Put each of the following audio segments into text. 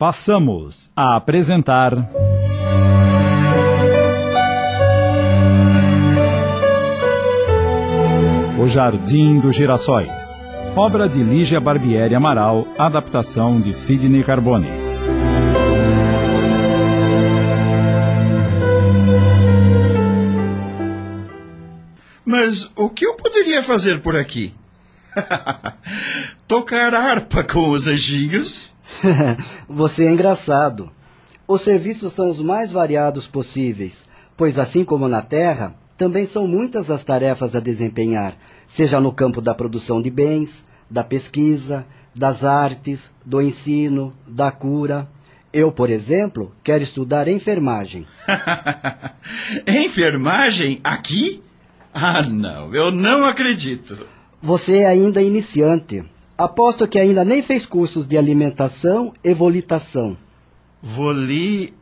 Passamos a apresentar. O Jardim dos Girassóis. Obra de Lígia Barbieri Amaral, adaptação de Sidney Carbone. Mas o que eu poderia fazer por aqui? Tocar harpa com os anjinhos? Você é engraçado. Os serviços são os mais variados possíveis, pois assim como na Terra, também são muitas as tarefas a desempenhar, seja no campo da produção de bens, da pesquisa, das artes, do ensino, da cura. Eu, por exemplo, quero estudar enfermagem. enfermagem? Aqui? Ah, não, eu não acredito. Você é ainda iniciante. Aposto que ainda nem fez cursos de alimentação e volitação. Voli.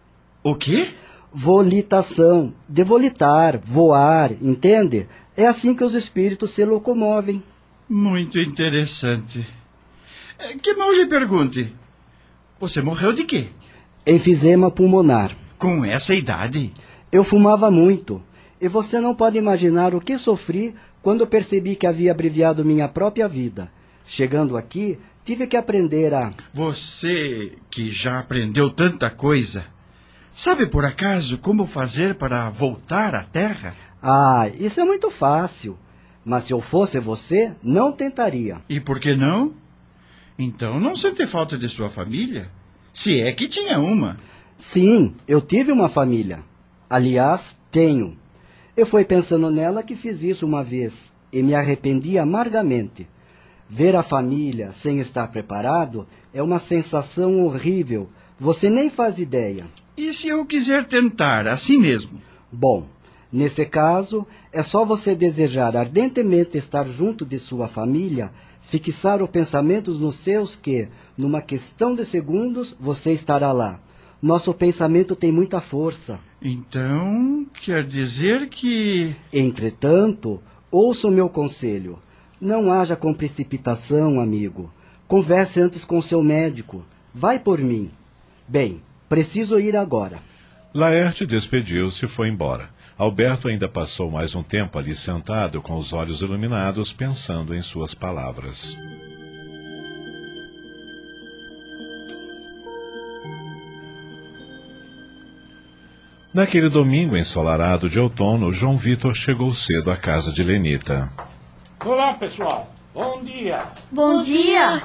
O quê? Volitação. De volitar, voar, entende? É assim que os espíritos se locomovem. Muito interessante. Que mal lhe pergunte. Você morreu de quê? Enfisema pulmonar. Com essa idade? Eu fumava muito. E você não pode imaginar o que sofri quando percebi que havia abreviado minha própria vida. Chegando aqui, tive que aprender a. Você que já aprendeu tanta coisa, sabe por acaso como fazer para voltar à Terra? Ah, isso é muito fácil. Mas se eu fosse você, não tentaria. E por que não? Então não sente falta de sua família? Se é que tinha uma. Sim, eu tive uma família. Aliás, tenho. Eu fui pensando nela que fiz isso uma vez e me arrependi amargamente. Ver a família sem estar preparado é uma sensação horrível. Você nem faz ideia. E se eu quiser tentar assim mesmo? Bom, nesse caso, é só você desejar ardentemente estar junto de sua família, fixar os pensamentos nos seus que, numa questão de segundos, você estará lá. Nosso pensamento tem muita força. Então, quer dizer que. Entretanto, ouça o meu conselho. Não haja com precipitação, amigo. Converse antes com seu médico. Vai por mim. Bem, preciso ir agora. Laerte despediu-se e foi embora. Alberto ainda passou mais um tempo ali sentado, com os olhos iluminados, pensando em suas palavras. Naquele domingo ensolarado de outono, João Vitor chegou cedo à casa de Lenita. Olá, pessoal. Bom dia. Bom dia.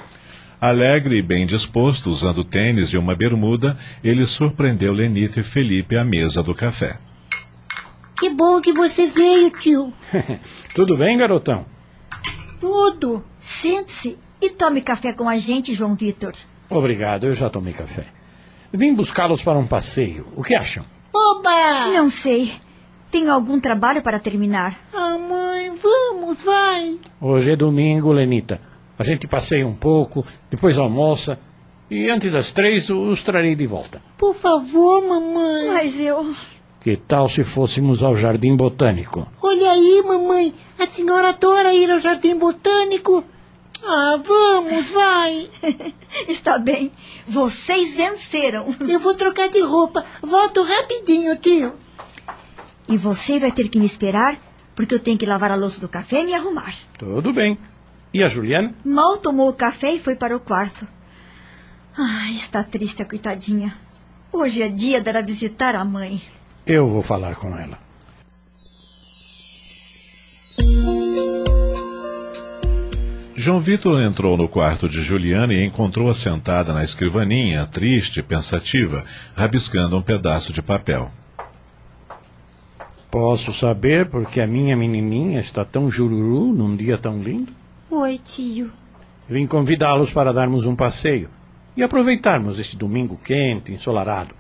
Alegre e bem disposto, usando tênis e uma bermuda, ele surpreendeu Lenita e Felipe à mesa do café. Que bom que você veio, tio. Tudo bem, garotão? Tudo. Sente-se e tome café com a gente, João Vitor. Obrigado, eu já tomei café. Vim buscá-los para um passeio. O que acham? Oba! Não sei. Tenho algum trabalho para terminar. Ah, mãe, vamos, vai. Hoje é domingo, Lenita. A gente passeia um pouco, depois almoça. E antes das três os trarei de volta. Por favor, mamãe. Mas eu. Que tal se fôssemos ao Jardim Botânico? Olha aí, mamãe. A senhora adora ir ao Jardim Botânico. Ah, vamos, vai. Está bem. Vocês venceram. Eu vou trocar de roupa. Volto rapidinho, tio. E você vai ter que me esperar, porque eu tenho que lavar a louça do café e me arrumar. Tudo bem. E a Juliana? Mal tomou o café e foi para o quarto. Ah, está triste a coitadinha. Hoje é dia dela visitar a mãe. Eu vou falar com ela. João Vitor entrou no quarto de Juliana e encontrou-a sentada na escrivaninha, triste, pensativa, rabiscando um pedaço de papel. Posso saber por que a minha menininha está tão jururu num dia tão lindo? Oi, tio. Vim convidá-los para darmos um passeio e aproveitarmos este domingo quente, ensolarado.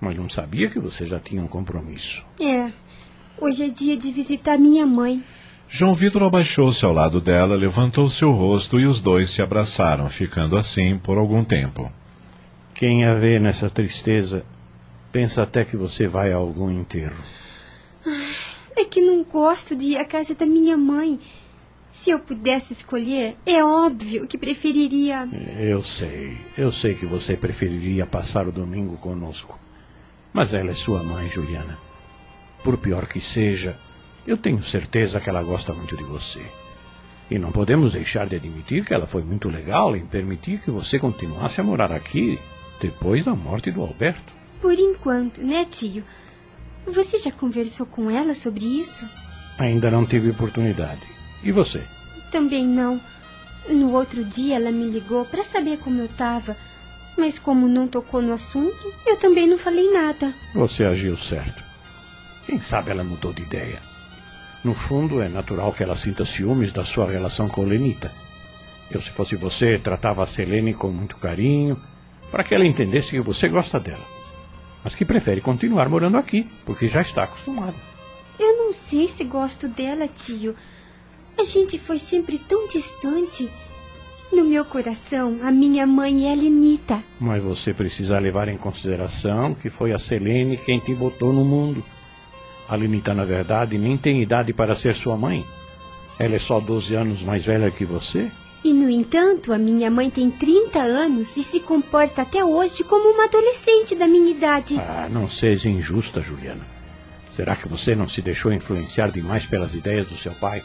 Mas não sabia que você já tinha um compromisso. É. Hoje é dia de visitar minha mãe. João Vitor abaixou-se ao lado dela, levantou seu rosto e os dois se abraçaram, ficando assim por algum tempo. Quem a vê nessa tristeza pensa até que você vai a algum enterro. É que não gosto de ir à casa da minha mãe. Se eu pudesse escolher, é óbvio que preferiria. Eu sei, eu sei que você preferiria passar o domingo conosco. Mas ela é sua mãe, Juliana. Por pior que seja, eu tenho certeza que ela gosta muito de você. E não podemos deixar de admitir que ela foi muito legal em permitir que você continuasse a morar aqui depois da morte do Alberto. Por enquanto, né, tio? Você já conversou com ela sobre isso? Ainda não tive oportunidade. E você? Também não. No outro dia ela me ligou para saber como eu estava. Mas como não tocou no assunto, eu também não falei nada. Você agiu certo. Quem sabe ela mudou de ideia. No fundo, é natural que ela sinta ciúmes da sua relação com Lenita. Eu, se fosse você, tratava a Selene com muito carinho, para que ela entendesse que você gosta dela. Mas que prefere continuar morando aqui, porque já está acostumada. Eu não sei se gosto dela, tio. A gente foi sempre tão distante. No meu coração, a minha mãe é a Lenita. Mas você precisa levar em consideração que foi a Selene quem te botou no mundo. A Lenita, na verdade, nem tem idade para ser sua mãe. Ela é só 12 anos mais velha que você. E, no entanto, a minha mãe tem 30 anos e se comporta até hoje como uma adolescente da minha idade. Ah, não seja injusta, Juliana. Será que você não se deixou influenciar demais pelas ideias do seu pai?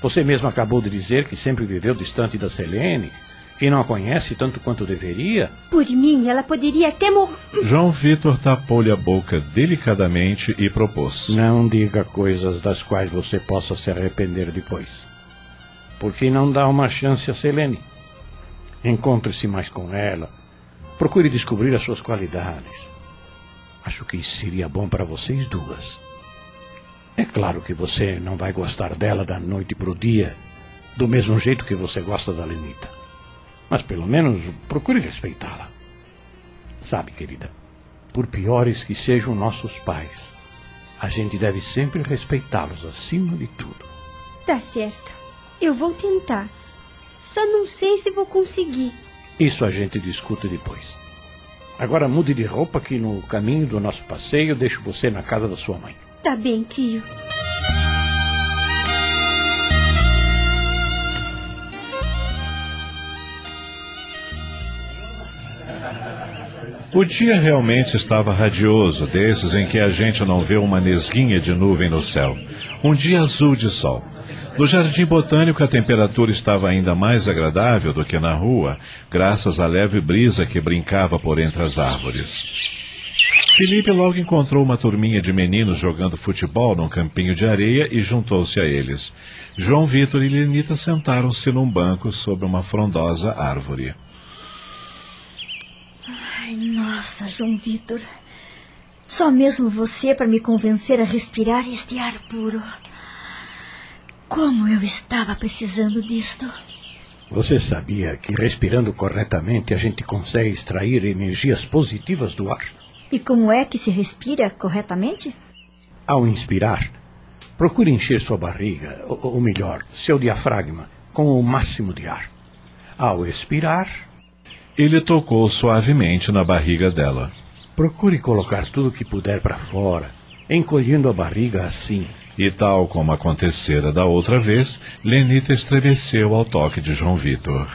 Você mesmo acabou de dizer que sempre viveu distante da Selene, que não a conhece tanto quanto deveria. Por mim, ela poderia até morrer. João Vitor tapou-lhe a boca delicadamente e propôs. Não diga coisas das quais você possa se arrepender depois. Por que não dá uma chance a Selene? Encontre-se mais com ela. Procure descobrir as suas qualidades. Acho que seria bom para vocês duas. É claro que você não vai gostar dela da noite para o dia, do mesmo jeito que você gosta da Lenita. Mas pelo menos procure respeitá-la. Sabe, querida, por piores que sejam nossos pais, a gente deve sempre respeitá-los acima de tudo. Tá certo. Eu vou tentar. Só não sei se vou conseguir. Isso a gente discute depois. Agora mude de roupa que no caminho do nosso passeio deixo você na casa da sua mãe. Tá bem, tio. O dia realmente estava radioso, desses em que a gente não vê uma nesguinha de nuvem no céu. Um dia azul de sol. No jardim botânico, a temperatura estava ainda mais agradável do que na rua, graças à leve brisa que brincava por entre as árvores. Felipe logo encontrou uma turminha de meninos jogando futebol num campinho de areia e juntou-se a eles. João Vitor e Lenita sentaram-se num banco sob uma frondosa árvore. Ai, nossa, João Vitor. Só mesmo você para me convencer a respirar este ar puro. Como eu estava precisando disto. Você sabia que respirando corretamente a gente consegue extrair energias positivas do ar? E como é que se respira corretamente? Ao inspirar, procure encher sua barriga, ou, ou melhor, seu diafragma, com o máximo de ar. Ao expirar, Ele tocou suavemente na barriga dela. procure colocar tudo o que puder para fora, encolhendo a barriga assim. E tal como acontecera da outra vez, Lenita estremeceu ao toque de João Vitor.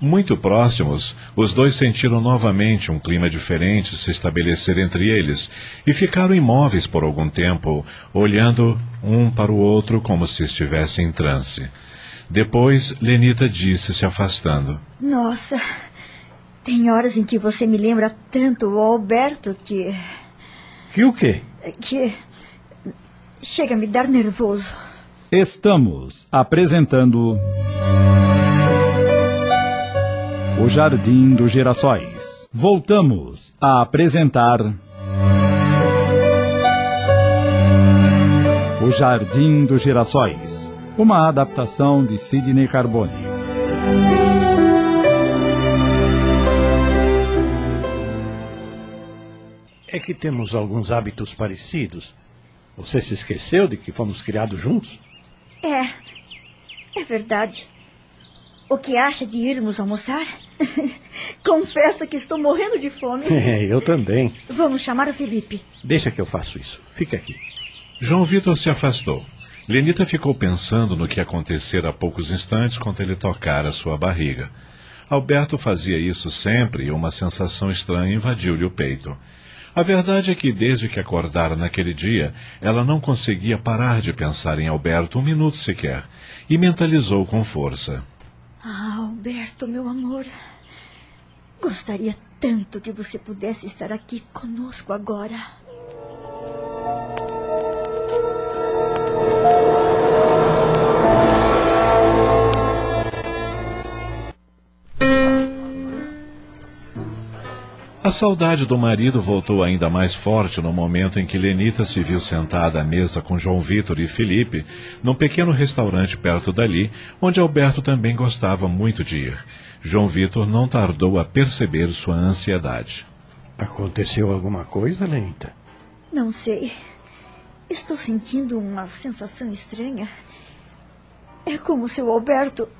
Muito próximos, os dois sentiram novamente um clima diferente se estabelecer entre eles e ficaram imóveis por algum tempo, olhando um para o outro como se estivessem em transe. Depois, Lenita disse se afastando. Nossa, tem horas em que você me lembra tanto o Alberto que. Que o quê? que. chega a me dar nervoso. Estamos apresentando. O Jardim dos Girassóis. Voltamos a apresentar. O Jardim dos Girassóis. Uma adaptação de Sidney Carbone. É que temos alguns hábitos parecidos. Você se esqueceu de que fomos criados juntos? É. É verdade. O que acha de irmos almoçar? Confesso que estou morrendo de fome. É, eu também. Vamos chamar o Felipe. Deixa que eu faço isso. Fica aqui. João Vitor se afastou. Lenita ficou pensando no que acontecera há poucos instantes quando ele tocara sua barriga. Alberto fazia isso sempre e uma sensação estranha invadiu-lhe o peito. A verdade é que, desde que acordara naquele dia, ela não conseguia parar de pensar em Alberto um minuto sequer, e mentalizou com força. Ah, Alberto, meu amor. Gostaria tanto que você pudesse estar aqui conosco agora. A saudade do marido voltou ainda mais forte no momento em que Lenita se viu sentada à mesa com João Vitor e Felipe, num pequeno restaurante perto dali, onde Alberto também gostava muito de ir. João Vitor não tardou a perceber sua ansiedade. Aconteceu alguma coisa, Lenita? Não sei. Estou sentindo uma sensação estranha. É como se o Alberto.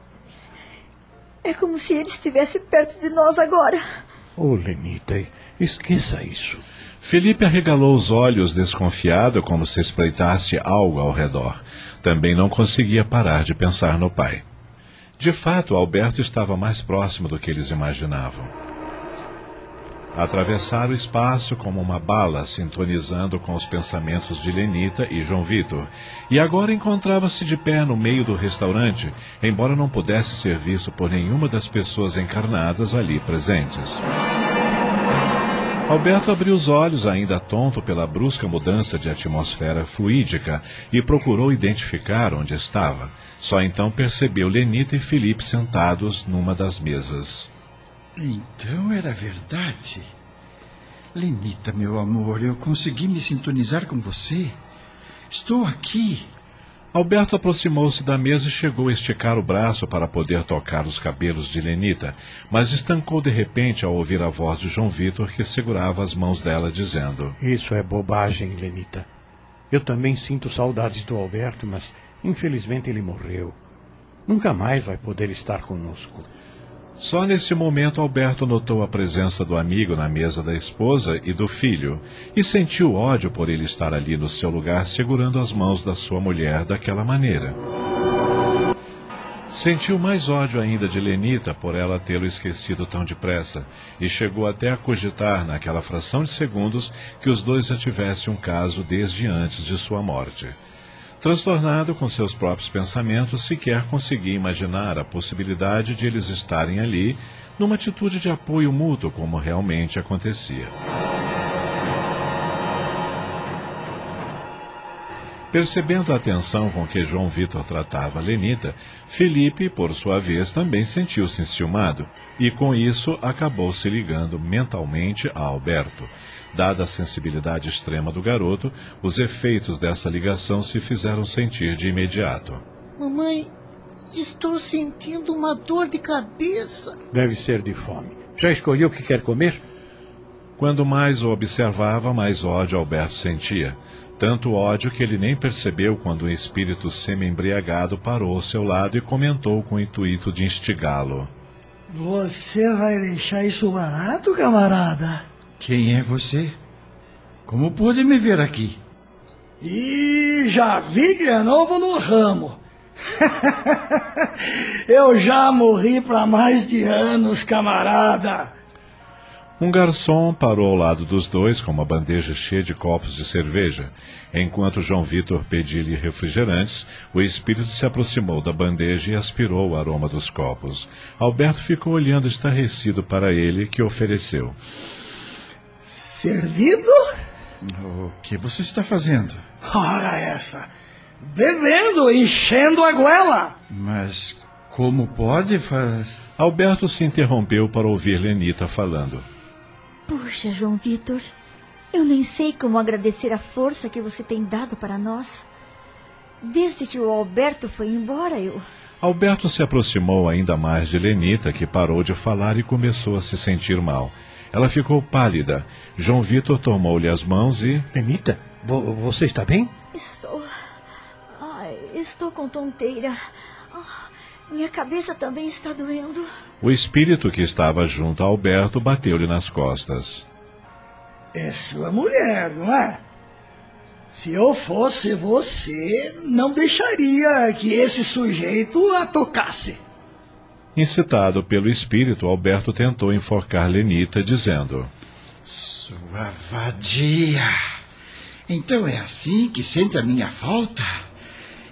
É como se ele estivesse perto de nós agora. Oh, Lenita, esqueça isso. Felipe arregalou os olhos desconfiado, como se espreitasse algo ao redor. Também não conseguia parar de pensar no pai. De fato, Alberto estava mais próximo do que eles imaginavam. Atravessaram o espaço como uma bala, sintonizando com os pensamentos de Lenita e João Vitor, e agora encontrava-se de pé no meio do restaurante, embora não pudesse ser visto por nenhuma das pessoas encarnadas ali presentes. Alberto abriu os olhos, ainda tonto pela brusca mudança de atmosfera fluídica, e procurou identificar onde estava. Só então percebeu Lenita e Felipe sentados numa das mesas. Então era verdade. Lenita, meu amor, eu consegui me sintonizar com você. Estou aqui. Alberto aproximou-se da mesa e chegou a esticar o braço para poder tocar os cabelos de Lenita, mas estancou de repente ao ouvir a voz de João Vitor que segurava as mãos dela, dizendo: Isso é bobagem, Lenita. Eu também sinto saudades do Alberto, mas infelizmente ele morreu. Nunca mais vai poder estar conosco. Só nesse momento Alberto notou a presença do amigo na mesa da esposa e do filho, e sentiu ódio por ele estar ali no seu lugar segurando as mãos da sua mulher daquela maneira. Sentiu mais ódio ainda de Lenita por ela tê-lo esquecido tão depressa, e chegou até a cogitar, naquela fração de segundos, que os dois já tivessem um caso desde antes de sua morte. Transtornado com seus próprios pensamentos, sequer conseguia imaginar a possibilidade de eles estarem ali, numa atitude de apoio mútuo, como realmente acontecia. Percebendo a atenção com que João Vitor tratava Lenita, Felipe, por sua vez, também sentiu-se enciumado, e com isso acabou se ligando mentalmente a Alberto. Dada a sensibilidade extrema do garoto, os efeitos dessa ligação se fizeram sentir de imediato. Mamãe, estou sentindo uma dor de cabeça. Deve ser de fome. Já escolheu o que quer comer? Quando mais o observava, mais ódio Alberto sentia. Tanto ódio que ele nem percebeu quando um espírito semi-embriagado parou ao seu lado e comentou com o intuito de instigá-lo. Você vai deixar isso barato, camarada? Quem é você? Como pôde me ver aqui? E já vi de novo no ramo. Eu já morri para mais de anos, camarada. Um garçom parou ao lado dos dois com uma bandeja cheia de copos de cerveja. Enquanto João Vitor pedia-lhe refrigerantes, o espírito se aproximou da bandeja e aspirou o aroma dos copos. Alberto ficou olhando estarrecido para ele, que ofereceu. Servido? O que você está fazendo? Ora essa! Bebendo, enchendo a goela! Mas como pode fazer? Alberto se interrompeu para ouvir Lenita falando. Puxa, João Vitor, eu nem sei como agradecer a força que você tem dado para nós. Desde que o Alberto foi embora, eu. Alberto se aproximou ainda mais de Lenita, que parou de falar e começou a se sentir mal. Ela ficou pálida. João Vitor tomou-lhe as mãos e. Lenita, vo você está bem? Estou. Ai, estou com tonteira. Minha cabeça também está doendo. O espírito que estava junto a Alberto bateu-lhe nas costas. É sua mulher, não é? Se eu fosse você, não deixaria que esse sujeito a tocasse. Incitado pelo espírito, Alberto tentou enforcar Lenita, dizendo: Sua vadia! Então é assim que sente a minha falta?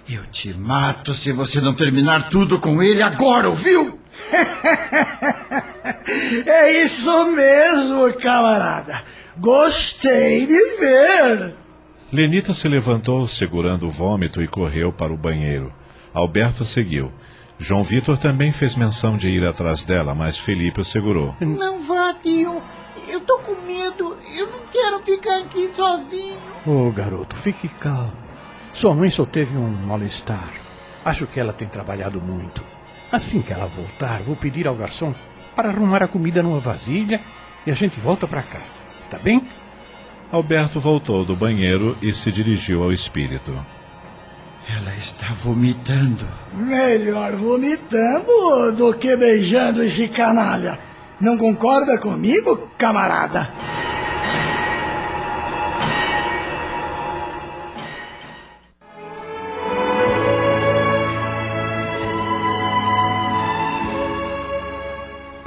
Eu te mato se você não terminar tudo com ele agora, ouviu? é isso mesmo, camarada. Gostei de ver. Lenita se levantou segurando o vômito e correu para o banheiro. Alberto seguiu. João Vitor também fez menção de ir atrás dela, mas Felipe o segurou. Não vá, tio. Eu tô com medo. Eu não quero ficar aqui sozinho. Ô, oh, garoto, fique calmo. Sua mãe só teve um mal-estar. Acho que ela tem trabalhado muito. Assim que ela voltar, vou pedir ao garçom para arrumar a comida numa vasilha e a gente volta para casa. Está bem? Alberto voltou do banheiro e se dirigiu ao espírito. Ela está vomitando. Melhor vomitando do que beijando esse canalha. Não concorda comigo, camarada?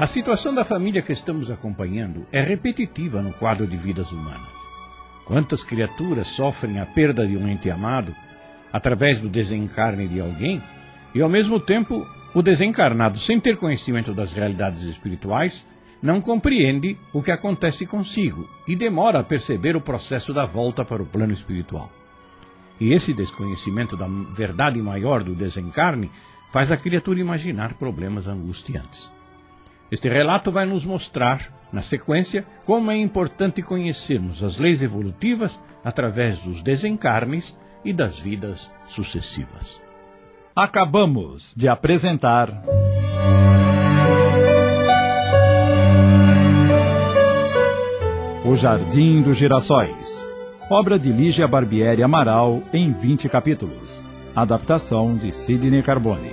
A situação da família que estamos acompanhando é repetitiva no quadro de vidas humanas. Quantas criaturas sofrem a perda de um ente amado através do desencarne de alguém e, ao mesmo tempo, o desencarnado, sem ter conhecimento das realidades espirituais, não compreende o que acontece consigo e demora a perceber o processo da volta para o plano espiritual. E esse desconhecimento da verdade maior do desencarne faz a criatura imaginar problemas angustiantes. Este relato vai nos mostrar na sequência, como é importante conhecermos as leis evolutivas através dos desencarnes e das vidas sucessivas. Acabamos de apresentar. O Jardim dos Girassóis. Obra de Lígia Barbieri Amaral em 20 capítulos. Adaptação de Sidney Carbone.